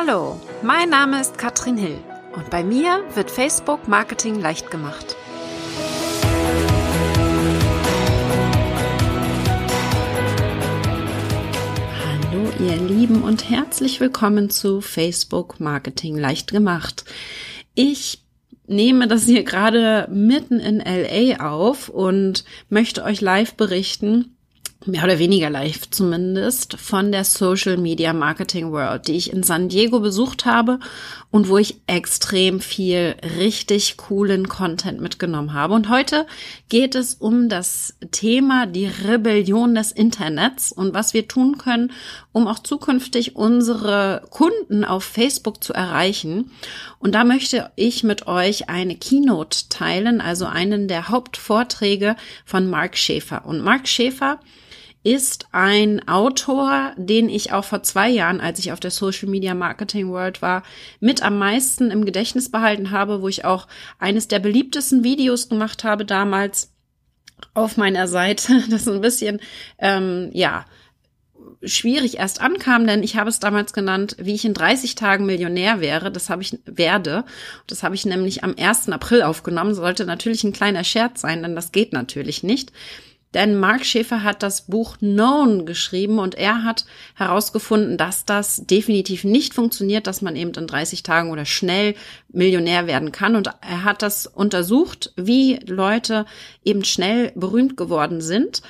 Hallo, mein Name ist Katrin Hill und bei mir wird Facebook Marketing leicht gemacht. Hallo ihr Lieben und herzlich willkommen zu Facebook Marketing leicht gemacht. Ich nehme das hier gerade mitten in LA auf und möchte euch live berichten, mehr oder weniger live zumindest, von der Social Media Marketing World, die ich in San Diego besucht habe und wo ich extrem viel richtig coolen Content mitgenommen habe. Und heute geht es um das Thema die Rebellion des Internets und was wir tun können, um auch zukünftig unsere Kunden auf Facebook zu erreichen. Und da möchte ich mit euch eine Keynote teilen, also einen der Hauptvorträge von Mark Schäfer. Und Mark Schäfer ist ein Autor, den ich auch vor zwei Jahren, als ich auf der Social Media Marketing World war, mit am meisten im Gedächtnis behalten habe, wo ich auch eines der beliebtesten Videos gemacht habe damals auf meiner Seite. Das ist ein bisschen, ähm, ja, schwierig erst ankam, denn ich habe es damals genannt, wie ich in 30 Tagen Millionär wäre. Das habe ich werde. Das habe ich nämlich am 1. April aufgenommen. Sollte natürlich ein kleiner Scherz sein, denn das geht natürlich nicht. Denn Mark Schäfer hat das Buch Known geschrieben und er hat herausgefunden, dass das definitiv nicht funktioniert, dass man eben in 30 Tagen oder schnell Millionär werden kann. Und er hat das untersucht, wie Leute eben schnell berühmt geworden sind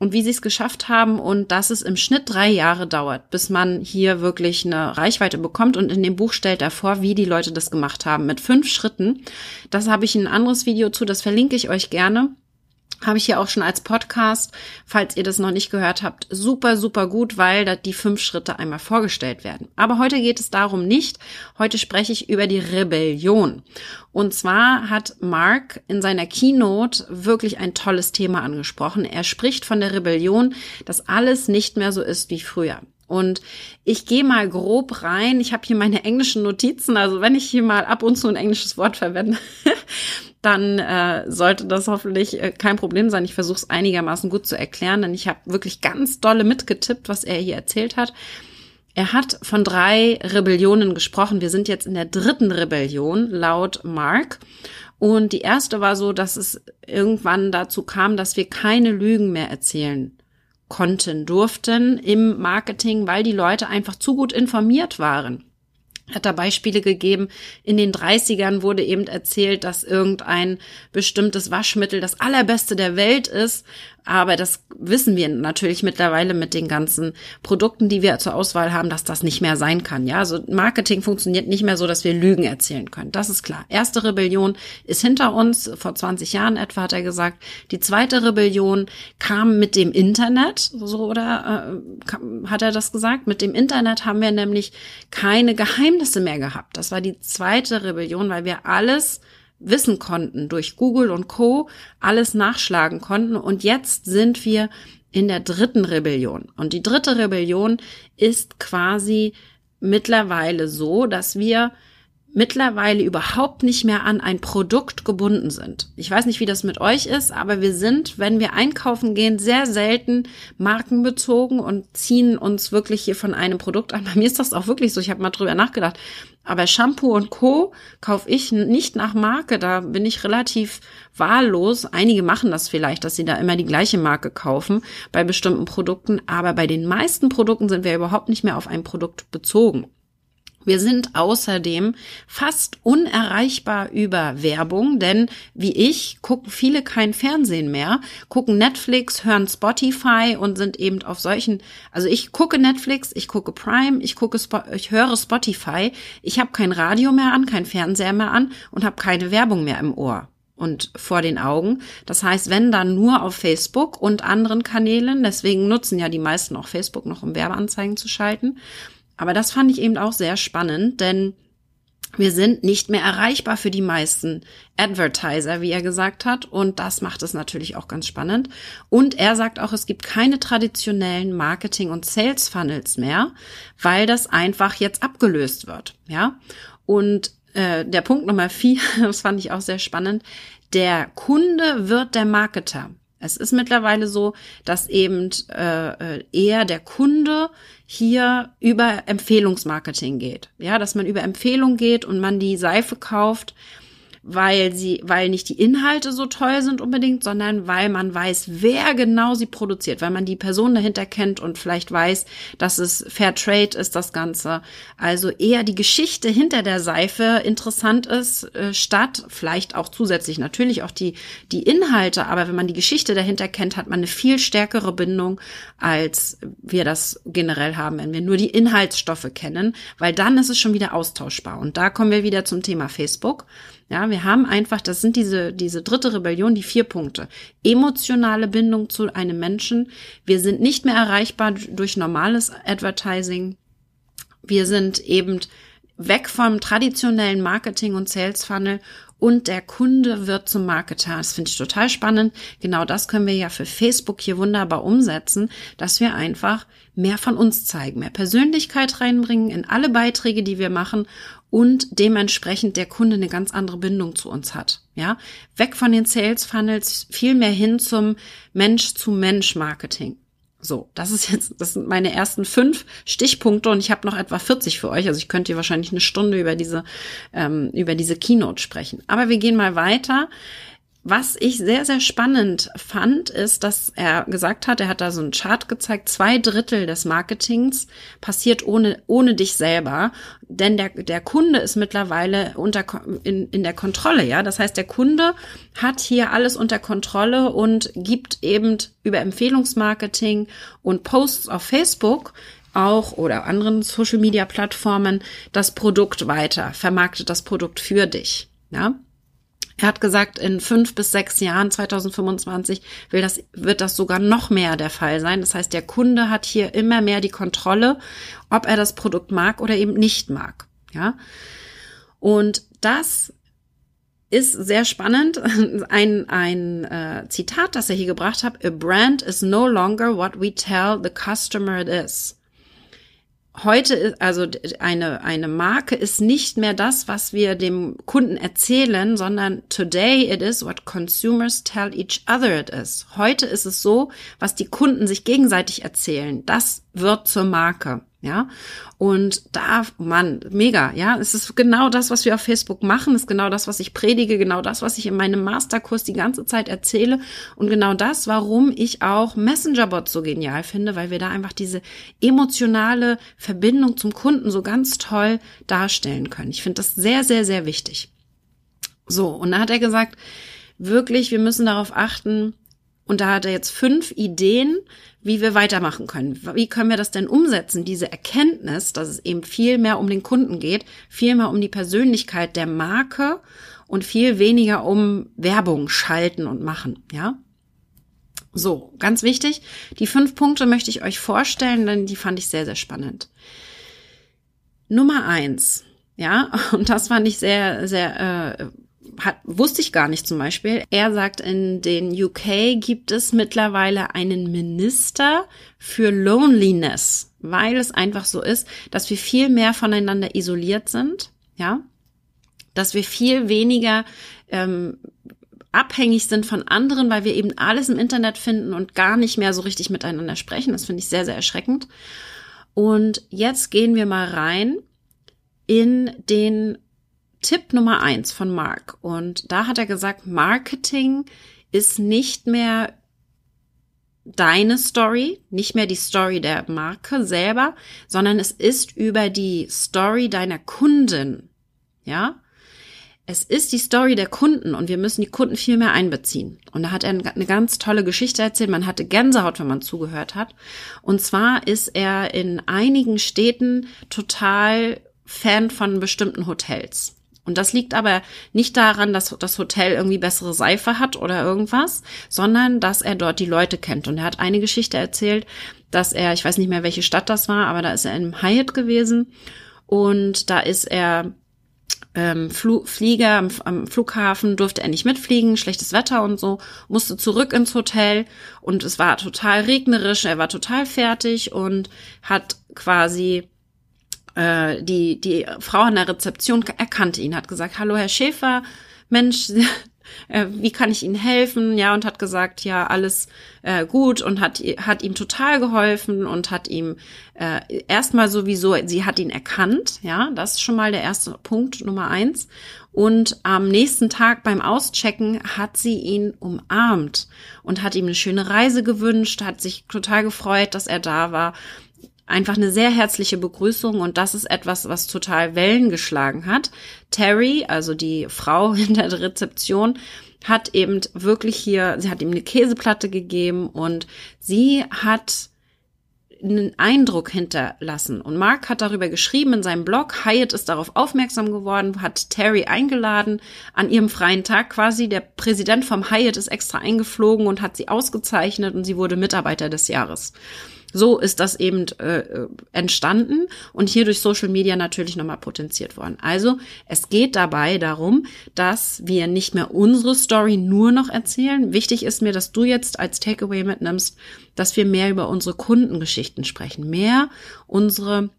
und wie sie es geschafft haben und dass es im Schnitt drei Jahre dauert, bis man hier wirklich eine Reichweite bekommt. Und in dem Buch stellt er vor, wie die Leute das gemacht haben mit fünf Schritten. Das habe ich in ein anderes Video zu, das verlinke ich euch gerne habe ich hier auch schon als Podcast, falls ihr das noch nicht gehört habt, super, super gut, weil da die fünf Schritte einmal vorgestellt werden. Aber heute geht es darum nicht. Heute spreche ich über die Rebellion. Und zwar hat Mark in seiner Keynote wirklich ein tolles Thema angesprochen. Er spricht von der Rebellion, dass alles nicht mehr so ist wie früher. Und ich gehe mal grob rein. Ich habe hier meine englischen Notizen. Also wenn ich hier mal ab und zu ein englisches Wort verwende, dann äh, sollte das hoffentlich äh, kein Problem sein. Ich versuche es einigermaßen gut zu erklären, denn ich habe wirklich ganz dolle mitgetippt, was er hier erzählt hat. Er hat von drei Rebellionen gesprochen. Wir sind jetzt in der dritten Rebellion laut Mark. Und die erste war so, dass es irgendwann dazu kam, dass wir keine Lügen mehr erzählen konnten, durften im Marketing, weil die Leute einfach zu gut informiert waren hat da Beispiele gegeben. In den 30ern wurde eben erzählt, dass irgendein bestimmtes Waschmittel das allerbeste der Welt ist aber das wissen wir natürlich mittlerweile mit den ganzen Produkten, die wir zur Auswahl haben, dass das nicht mehr sein kann. Ja, also Marketing funktioniert nicht mehr so, dass wir Lügen erzählen können. Das ist klar. Erste Rebellion ist hinter uns. Vor 20 Jahren etwa hat er gesagt. Die zweite Rebellion kam mit dem Internet, so oder äh, hat er das gesagt? Mit dem Internet haben wir nämlich keine Geheimnisse mehr gehabt. Das war die zweite Rebellion, weil wir alles wissen konnten, durch Google und Co. alles nachschlagen konnten. Und jetzt sind wir in der dritten Rebellion. Und die dritte Rebellion ist quasi mittlerweile so, dass wir mittlerweile überhaupt nicht mehr an ein Produkt gebunden sind. Ich weiß nicht, wie das mit euch ist, aber wir sind, wenn wir einkaufen gehen, sehr selten markenbezogen und ziehen uns wirklich hier von einem Produkt an. Bei mir ist das auch wirklich so. Ich habe mal drüber nachgedacht. Aber Shampoo und Co. kaufe ich nicht nach Marke. Da bin ich relativ wahllos. Einige machen das vielleicht, dass sie da immer die gleiche Marke kaufen bei bestimmten Produkten. Aber bei den meisten Produkten sind wir überhaupt nicht mehr auf ein Produkt bezogen. Wir sind außerdem fast unerreichbar über Werbung, denn wie ich gucken viele kein Fernsehen mehr, gucken Netflix, hören Spotify und sind eben auf solchen, also ich gucke Netflix, ich gucke Prime, ich gucke ich höre Spotify, ich habe kein Radio mehr an, kein Fernseher mehr an und habe keine Werbung mehr im Ohr und vor den Augen. Das heißt, wenn dann nur auf Facebook und anderen Kanälen, deswegen nutzen ja die meisten auch Facebook noch, um Werbeanzeigen zu schalten. Aber das fand ich eben auch sehr spannend, denn wir sind nicht mehr erreichbar für die meisten Advertiser, wie er gesagt hat. Und das macht es natürlich auch ganz spannend. Und er sagt auch, es gibt keine traditionellen Marketing- und Sales-Funnels mehr, weil das einfach jetzt abgelöst wird. Ja. Und äh, der Punkt Nummer vier, das fand ich auch sehr spannend. Der Kunde wird der Marketer. Es ist mittlerweile so, dass eben äh, äh, eher der Kunde hier über Empfehlungsmarketing geht. Ja, dass man über Empfehlung geht und man die Seife kauft weil sie, weil nicht die Inhalte so toll sind unbedingt, sondern weil man weiß, wer genau sie produziert, weil man die Person dahinter kennt und vielleicht weiß, dass es Fair Trade ist, das Ganze. Also eher die Geschichte hinter der Seife interessant ist, äh, statt vielleicht auch zusätzlich natürlich auch die, die Inhalte, aber wenn man die Geschichte dahinter kennt, hat man eine viel stärkere Bindung, als wir das generell haben, wenn wir nur die Inhaltsstoffe kennen, weil dann ist es schon wieder austauschbar. Und da kommen wir wieder zum Thema Facebook. Ja, wir haben einfach, das sind diese, diese dritte Rebellion, die vier Punkte. Emotionale Bindung zu einem Menschen. Wir sind nicht mehr erreichbar durch normales Advertising. Wir sind eben weg vom traditionellen Marketing und Sales Funnel und der Kunde wird zum Marketer. Das finde ich total spannend. Genau das können wir ja für Facebook hier wunderbar umsetzen, dass wir einfach mehr von uns zeigen, mehr Persönlichkeit reinbringen in alle Beiträge, die wir machen und dementsprechend der Kunde eine ganz andere Bindung zu uns hat. Ja, weg von den Sales Funnels, viel mehr hin zum Mensch zu Mensch Marketing. So, das ist jetzt, das sind meine ersten fünf Stichpunkte und ich habe noch etwa 40 für euch. Also ich könnte hier wahrscheinlich eine Stunde über diese, ähm, über diese Keynote sprechen. Aber wir gehen mal weiter. Was ich sehr, sehr spannend fand, ist, dass er gesagt hat, er hat da so einen Chart gezeigt, zwei Drittel des Marketings passiert ohne, ohne dich selber. Denn der, der Kunde ist mittlerweile unter, in, in der Kontrolle, ja. Das heißt, der Kunde hat hier alles unter Kontrolle und gibt eben über Empfehlungsmarketing und Posts auf Facebook auch oder anderen Social Media Plattformen das Produkt weiter, vermarktet das Produkt für dich, ja. Er hat gesagt, in fünf bis sechs Jahren, 2025, will das, wird das sogar noch mehr der Fall sein. Das heißt, der Kunde hat hier immer mehr die Kontrolle, ob er das Produkt mag oder eben nicht mag. Ja. Und das ist sehr spannend. Ein, ein äh, Zitat, das er hier gebracht hat. A brand is no longer what we tell the customer it is heute ist, also eine, eine Marke ist nicht mehr das, was wir dem Kunden erzählen, sondern today it is what consumers tell each other it is. Heute ist es so, was die Kunden sich gegenseitig erzählen. Das wird zur Marke. Ja, und da, Mann, mega, ja, es ist genau das, was wir auf Facebook machen, ist genau das, was ich predige, genau das, was ich in meinem Masterkurs die ganze Zeit erzähle und genau das, warum ich auch Messengerbots so genial finde, weil wir da einfach diese emotionale Verbindung zum Kunden so ganz toll darstellen können. Ich finde das sehr, sehr, sehr wichtig. So, und da hat er gesagt, wirklich, wir müssen darauf achten, und da hat er jetzt fünf Ideen, wie wir weitermachen können. Wie können wir das denn umsetzen? Diese Erkenntnis, dass es eben viel mehr um den Kunden geht, viel mehr um die Persönlichkeit der Marke und viel weniger um Werbung schalten und machen, ja? So, ganz wichtig. Die fünf Punkte möchte ich euch vorstellen, denn die fand ich sehr, sehr spannend. Nummer eins, ja, und das fand ich sehr, sehr äh, hat, wusste ich gar nicht zum Beispiel. Er sagt, in den UK gibt es mittlerweile einen Minister für Loneliness, weil es einfach so ist, dass wir viel mehr voneinander isoliert sind, ja, dass wir viel weniger ähm, abhängig sind von anderen, weil wir eben alles im Internet finden und gar nicht mehr so richtig miteinander sprechen. Das finde ich sehr, sehr erschreckend. Und jetzt gehen wir mal rein in den Tipp Nummer eins von Mark. Und da hat er gesagt, Marketing ist nicht mehr deine Story, nicht mehr die Story der Marke selber, sondern es ist über die Story deiner Kunden. Ja? Es ist die Story der Kunden und wir müssen die Kunden viel mehr einbeziehen. Und da hat er eine ganz tolle Geschichte erzählt. Man hatte Gänsehaut, wenn man zugehört hat. Und zwar ist er in einigen Städten total Fan von bestimmten Hotels. Und das liegt aber nicht daran, dass das Hotel irgendwie bessere Seife hat oder irgendwas, sondern dass er dort die Leute kennt. Und er hat eine Geschichte erzählt, dass er, ich weiß nicht mehr, welche Stadt das war, aber da ist er in Hyatt gewesen und da ist er ähm, Fl Flieger am, am, Flughafen durfte er nicht mitfliegen, schlechtes Wetter und so, musste zurück ins Hotel und es war total regnerisch, er war total fertig und hat quasi äh, die, die Frau an der Rezeption erkannte ihn, hat gesagt, hallo Herr Schäfer, Mensch, äh, wie kann ich Ihnen helfen? Ja, und hat gesagt, ja, alles äh, gut und hat, hat ihm total geholfen und hat ihm äh, erstmal sowieso, sie hat ihn erkannt, ja, das ist schon mal der erste Punkt Nummer eins. Und am nächsten Tag beim Auschecken hat sie ihn umarmt und hat ihm eine schöne Reise gewünscht, hat sich total gefreut, dass er da war einfach eine sehr herzliche Begrüßung und das ist etwas, was total Wellen geschlagen hat. Terry, also die Frau hinter der Rezeption, hat eben wirklich hier, sie hat ihm eine Käseplatte gegeben und sie hat einen Eindruck hinterlassen. Und Mark hat darüber geschrieben in seinem Blog. Hyatt ist darauf aufmerksam geworden, hat Terry eingeladen an ihrem freien Tag quasi. Der Präsident vom Hyatt ist extra eingeflogen und hat sie ausgezeichnet und sie wurde Mitarbeiter des Jahres. So ist das eben äh, entstanden und hier durch Social Media natürlich nochmal potenziert worden. Also es geht dabei darum, dass wir nicht mehr unsere Story nur noch erzählen. Wichtig ist mir, dass du jetzt als Takeaway mitnimmst, dass wir mehr über unsere Kundengeschichten sprechen, mehr unsere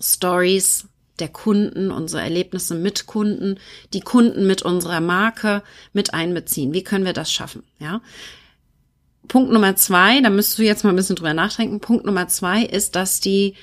Stories der Kunden, unsere Erlebnisse mit Kunden, die Kunden mit unserer Marke mit einbeziehen. Wie können wir das schaffen? Ja, Punkt Nummer zwei, da müsstest du jetzt mal ein bisschen drüber nachdenken. Punkt Nummer zwei ist, dass die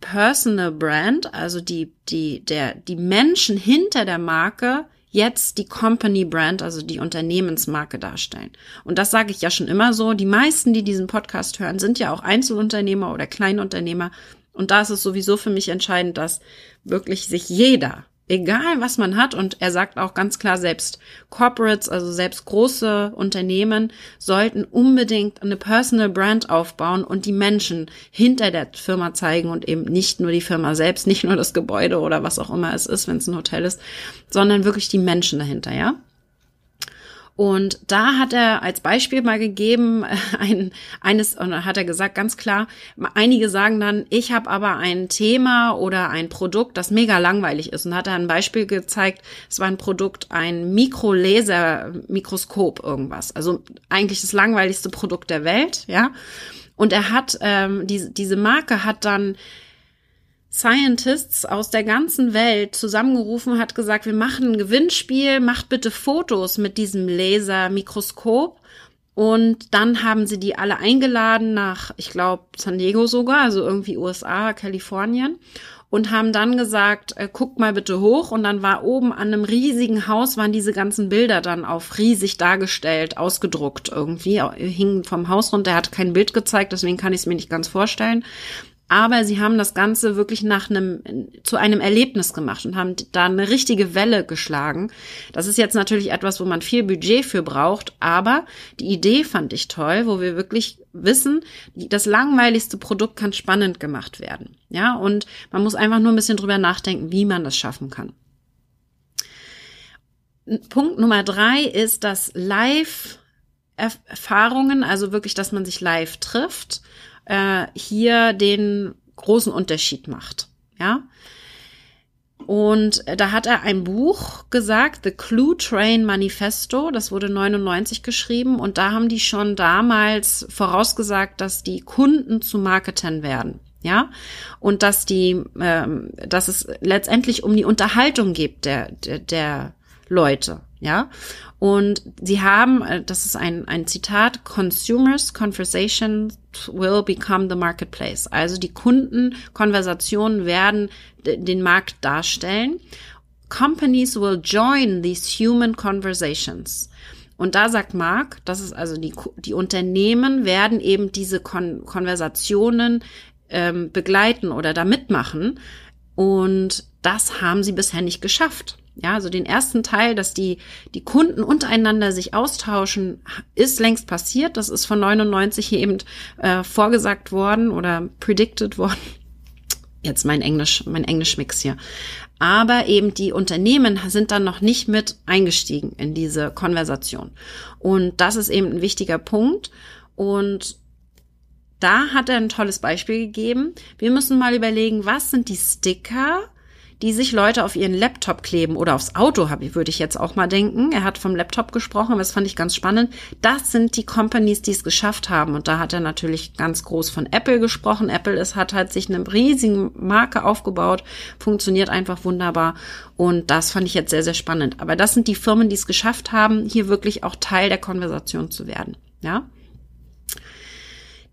Personal Brand, also die, die, der, die Menschen hinter der Marke jetzt die Company Brand, also die Unternehmensmarke darstellen. Und das sage ich ja schon immer so. Die meisten, die diesen Podcast hören, sind ja auch Einzelunternehmer oder Kleinunternehmer. Und da ist es sowieso für mich entscheidend, dass wirklich sich jeder egal was man hat, und er sagt auch ganz klar, selbst Corporates, also selbst große Unternehmen, sollten unbedingt eine Personal Brand aufbauen und die Menschen hinter der Firma zeigen und eben nicht nur die Firma selbst, nicht nur das Gebäude oder was auch immer es ist, wenn es ein Hotel ist, sondern wirklich die Menschen dahinter, ja. Und da hat er als Beispiel mal gegeben, ein, eines, und hat er gesagt, ganz klar, einige sagen dann, ich habe aber ein Thema oder ein Produkt, das mega langweilig ist. Und hat er ein Beispiel gezeigt, es war ein Produkt, ein Mikrolaser-Mikroskop irgendwas. Also eigentlich das langweiligste Produkt der Welt, ja. Und er hat, ähm, die, diese Marke hat dann Scientists aus der ganzen Welt zusammengerufen, hat gesagt, wir machen ein Gewinnspiel, macht bitte Fotos mit diesem Lasermikroskop. Und dann haben sie die alle eingeladen nach, ich glaube, San Diego sogar, also irgendwie USA, Kalifornien. Und haben dann gesagt, äh, guckt mal bitte hoch. Und dann war oben an einem riesigen Haus, waren diese ganzen Bilder dann auf riesig dargestellt, ausgedruckt irgendwie, hingen vom Haus runter. Er hat kein Bild gezeigt, deswegen kann ich es mir nicht ganz vorstellen aber sie haben das Ganze wirklich nach einem, zu einem Erlebnis gemacht und haben da eine richtige Welle geschlagen. Das ist jetzt natürlich etwas, wo man viel Budget für braucht, aber die Idee fand ich toll, wo wir wirklich wissen, das langweiligste Produkt kann spannend gemacht werden. Ja, und man muss einfach nur ein bisschen drüber nachdenken, wie man das schaffen kann. Punkt Nummer drei ist, dass Live Erfahrungen, also wirklich, dass man sich live trifft äh, hier den großen Unterschied macht. Ja. Und da hat er ein Buch gesagt, The Clue Train Manifesto, das wurde 99 geschrieben und da haben die schon damals vorausgesagt, dass die Kunden zu Marketern werden. Ja, und dass die, ähm, dass es letztendlich um die Unterhaltung geht der, der, der Leute. Ja, und sie haben, äh, das ist ein, ein Zitat, Consumers Conversation will become the marketplace. Also die Kundenkonversationen werden den Markt darstellen. Companies will join these human conversations. Und da sagt Mark, das ist also die, die Unternehmen werden eben diese Kon Konversationen ähm, begleiten oder da mitmachen. Und das haben sie bisher nicht geschafft. Ja, also den ersten Teil, dass die, die Kunden untereinander sich austauschen, ist längst passiert. Das ist von 99 hier eben äh, vorgesagt worden oder predicted worden. Jetzt mein Englisch, mein Englischmix hier. Aber eben die Unternehmen sind dann noch nicht mit eingestiegen in diese Konversation. Und das ist eben ein wichtiger Punkt. Und da hat er ein tolles Beispiel gegeben. Wir müssen mal überlegen, was sind die Sticker, die sich Leute auf ihren Laptop kleben oder aufs Auto, würde ich jetzt auch mal denken. Er hat vom Laptop gesprochen, das fand ich ganz spannend. Das sind die Companies, die es geschafft haben. Und da hat er natürlich ganz groß von Apple gesprochen. Apple ist, hat halt sich eine riesige Marke aufgebaut, funktioniert einfach wunderbar. Und das fand ich jetzt sehr, sehr spannend. Aber das sind die Firmen, die es geschafft haben, hier wirklich auch Teil der Konversation zu werden. Ja.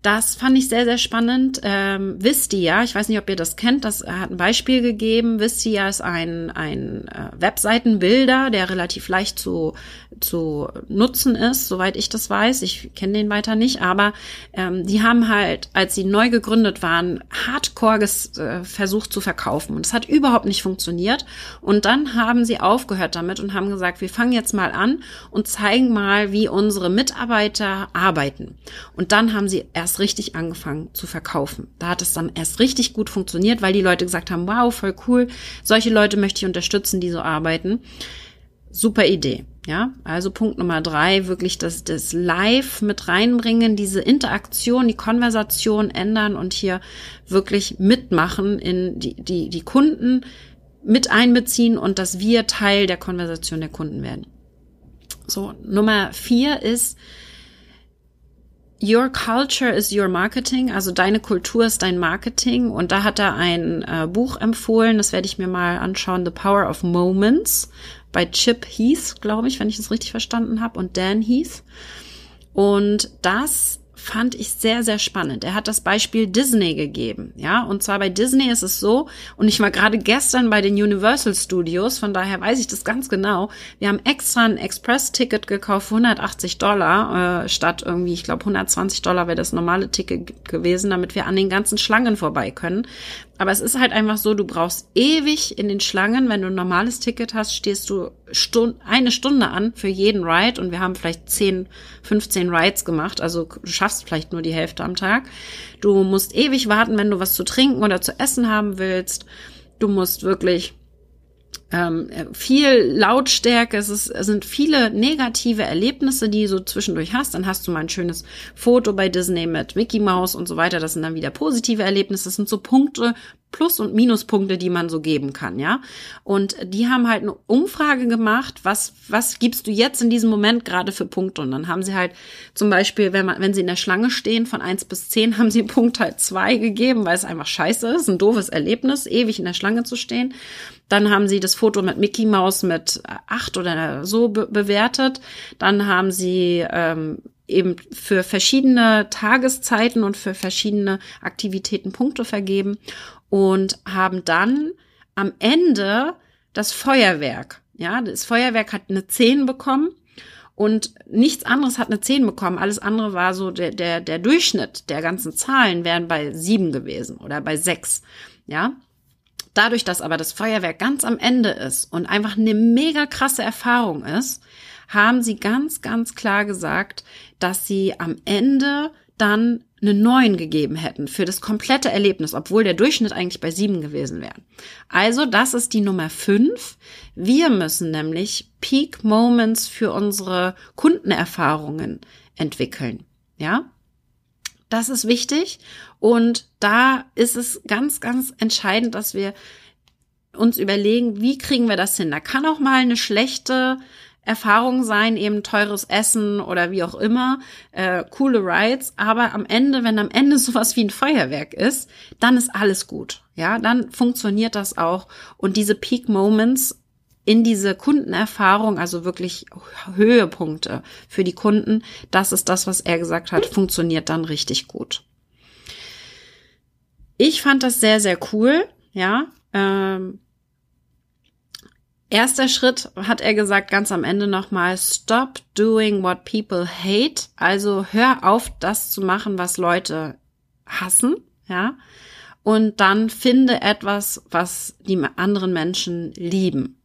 Das fand ich sehr, sehr spannend. Ähm, Vistia, ich weiß nicht, ob ihr das kennt, das hat ein Beispiel gegeben. Vistia ist ein, ein äh, Webseitenbilder, der relativ leicht zu, zu nutzen ist, soweit ich das weiß. Ich kenne den weiter nicht, aber ähm, die haben halt, als sie neu gegründet waren, hardcore äh, versucht zu verkaufen. Und es hat überhaupt nicht funktioniert. Und dann haben sie aufgehört damit und haben gesagt, wir fangen jetzt mal an und zeigen mal, wie unsere Mitarbeiter arbeiten. Und dann haben sie erst richtig angefangen zu verkaufen. Da hat es dann erst richtig gut funktioniert, weil die Leute gesagt haben, wow, voll cool, solche Leute möchte ich unterstützen, die so arbeiten. Super Idee. Ja, also Punkt Nummer drei, wirklich das, das Live mit reinbringen, diese Interaktion, die Konversation ändern und hier wirklich mitmachen in die, die, die Kunden mit einbeziehen und dass wir Teil der Konversation der Kunden werden. So, Nummer vier ist, Your culture is your marketing, also deine Kultur ist dein Marketing. Und da hat er ein äh, Buch empfohlen, das werde ich mir mal anschauen, The Power of Moments bei Chip Heath, glaube ich, wenn ich das richtig verstanden habe, und Dan Heath. Und das fand ich sehr, sehr spannend. Er hat das Beispiel Disney gegeben, ja, und zwar bei Disney ist es so, und ich war gerade gestern bei den Universal Studios, von daher weiß ich das ganz genau. Wir haben extra ein Express-Ticket gekauft, 180 Dollar, äh, statt irgendwie, ich glaube, 120 Dollar wäre das normale Ticket gewesen, damit wir an den ganzen Schlangen vorbei können, aber es ist halt einfach so, du brauchst ewig in den Schlangen. Wenn du ein normales Ticket hast, stehst du Stund eine Stunde an für jeden Ride und wir haben vielleicht 10, 15 Rides gemacht. Also du schaffst vielleicht nur die Hälfte am Tag. Du musst ewig warten, wenn du was zu trinken oder zu essen haben willst. Du musst wirklich ähm, viel Lautstärke, es, ist, es sind viele negative Erlebnisse, die du zwischendurch hast. Dann hast du mal ein schönes Foto bei Disney mit Mickey Mouse und so weiter. Das sind dann wieder positive Erlebnisse. Das sind so Punkte, Plus- und Minuspunkte, die man so geben kann, ja. Und die haben halt eine Umfrage gemacht, was, was gibst du jetzt in diesem Moment gerade für Punkte? Und dann haben sie halt zum Beispiel, wenn man, wenn sie in der Schlange stehen, von eins bis zehn, haben sie Punkt halt zwei gegeben, weil es einfach scheiße ist, ein doofes Erlebnis, ewig in der Schlange zu stehen. Dann haben sie das Foto mit Mickey Mouse mit acht oder so be bewertet. Dann haben sie ähm, eben für verschiedene Tageszeiten und für verschiedene Aktivitäten Punkte vergeben und haben dann am Ende das Feuerwerk. Ja, das Feuerwerk hat eine 10 bekommen und nichts anderes hat eine 10 bekommen. Alles andere war so der, der, der Durchschnitt der ganzen Zahlen wären bei 7 gewesen oder bei 6. Ja, Dadurch, dass aber das Feuerwerk ganz am Ende ist und einfach eine mega krasse Erfahrung ist, haben sie ganz, ganz klar gesagt, dass sie am Ende dann eine neun gegeben hätten für das komplette Erlebnis, obwohl der Durchschnitt eigentlich bei sieben gewesen wäre. Also, das ist die Nummer fünf. Wir müssen nämlich Peak Moments für unsere Kundenerfahrungen entwickeln. Ja? Das ist wichtig. Und da ist es ganz, ganz entscheidend, dass wir uns überlegen, wie kriegen wir das hin? Da kann auch mal eine schlechte Erfahrung sein, eben teures Essen oder wie auch immer, äh, coole Rides. Aber am Ende, wenn am Ende sowas wie ein Feuerwerk ist, dann ist alles gut. Ja, dann funktioniert das auch. Und diese Peak Moments in diese Kundenerfahrung, also wirklich Höhepunkte für die Kunden, das ist das, was er gesagt hat, funktioniert dann richtig gut. Ich fand das sehr, sehr cool, ja. Ähm, erster Schritt hat er gesagt, ganz am Ende nochmal, stop doing what people hate. Also hör auf, das zu machen, was Leute hassen, ja. Und dann finde etwas, was die anderen Menschen lieben.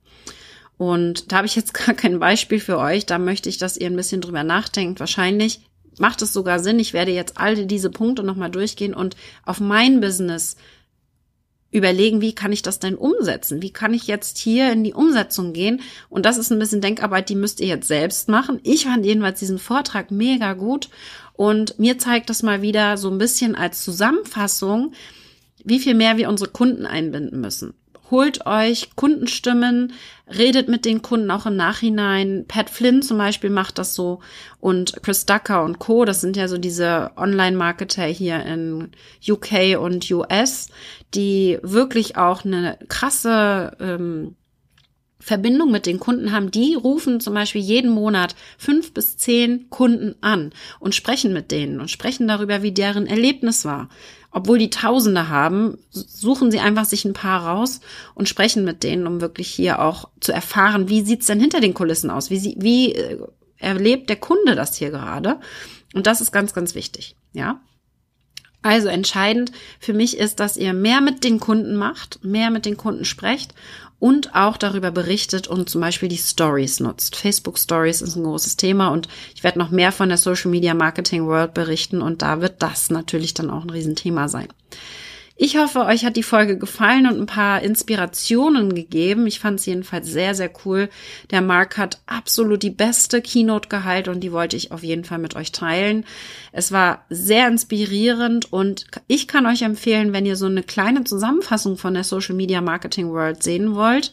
Und da habe ich jetzt gar kein Beispiel für euch. Da möchte ich, dass ihr ein bisschen drüber nachdenkt. Wahrscheinlich macht es sogar Sinn. Ich werde jetzt all diese Punkte nochmal durchgehen und auf mein Business überlegen, wie kann ich das denn umsetzen? Wie kann ich jetzt hier in die Umsetzung gehen? Und das ist ein bisschen Denkarbeit, die müsst ihr jetzt selbst machen. Ich fand jedenfalls diesen Vortrag mega gut und mir zeigt das mal wieder so ein bisschen als Zusammenfassung, wie viel mehr wir unsere Kunden einbinden müssen. Holt euch Kundenstimmen, redet mit den Kunden auch im Nachhinein. Pat Flynn zum Beispiel macht das so und Chris Ducker und Co. Das sind ja so diese Online-Marketer hier in UK und US, die wirklich auch eine krasse ähm, Verbindung mit den Kunden haben, die rufen zum Beispiel jeden Monat fünf bis zehn Kunden an und sprechen mit denen und sprechen darüber, wie deren Erlebnis war. Obwohl die Tausende haben, suchen sie einfach sich ein paar raus und sprechen mit denen, um wirklich hier auch zu erfahren, wie sieht's denn hinter den Kulissen aus? Wie, sie, wie äh, erlebt der Kunde das hier gerade? Und das ist ganz, ganz wichtig, ja. Also entscheidend für mich ist, dass ihr mehr mit den Kunden macht, mehr mit den Kunden sprecht und auch darüber berichtet und zum Beispiel die Stories nutzt. Facebook Stories ist ein großes Thema und ich werde noch mehr von der Social Media Marketing World berichten und da wird das natürlich dann auch ein Riesenthema sein. Ich hoffe, euch hat die Folge gefallen und ein paar Inspirationen gegeben. Ich fand es jedenfalls sehr, sehr cool. Der Mark hat absolut die beste Keynote gehalten und die wollte ich auf jeden Fall mit euch teilen. Es war sehr inspirierend und ich kann euch empfehlen, wenn ihr so eine kleine Zusammenfassung von der Social Media Marketing World sehen wollt,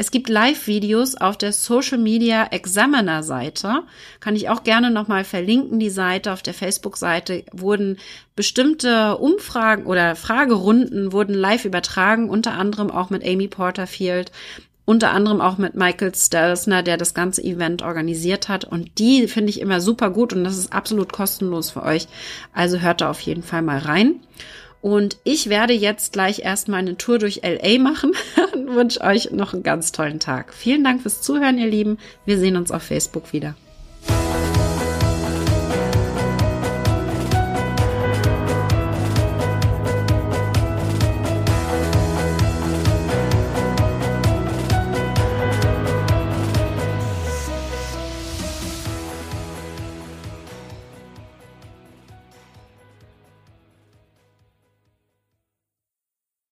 es gibt Live-Videos auf der Social Media Examiner Seite. Kann ich auch gerne nochmal verlinken. Die Seite auf der Facebook-Seite wurden bestimmte Umfragen oder Fragerunden wurden live übertragen, unter anderem auch mit Amy Porterfield unter anderem auch mit Michael Stelzner, der das ganze Event organisiert hat. Und die finde ich immer super gut und das ist absolut kostenlos für euch. Also hört da auf jeden Fall mal rein. Und ich werde jetzt gleich erstmal eine Tour durch LA machen und wünsche euch noch einen ganz tollen Tag. Vielen Dank fürs Zuhören, ihr Lieben. Wir sehen uns auf Facebook wieder.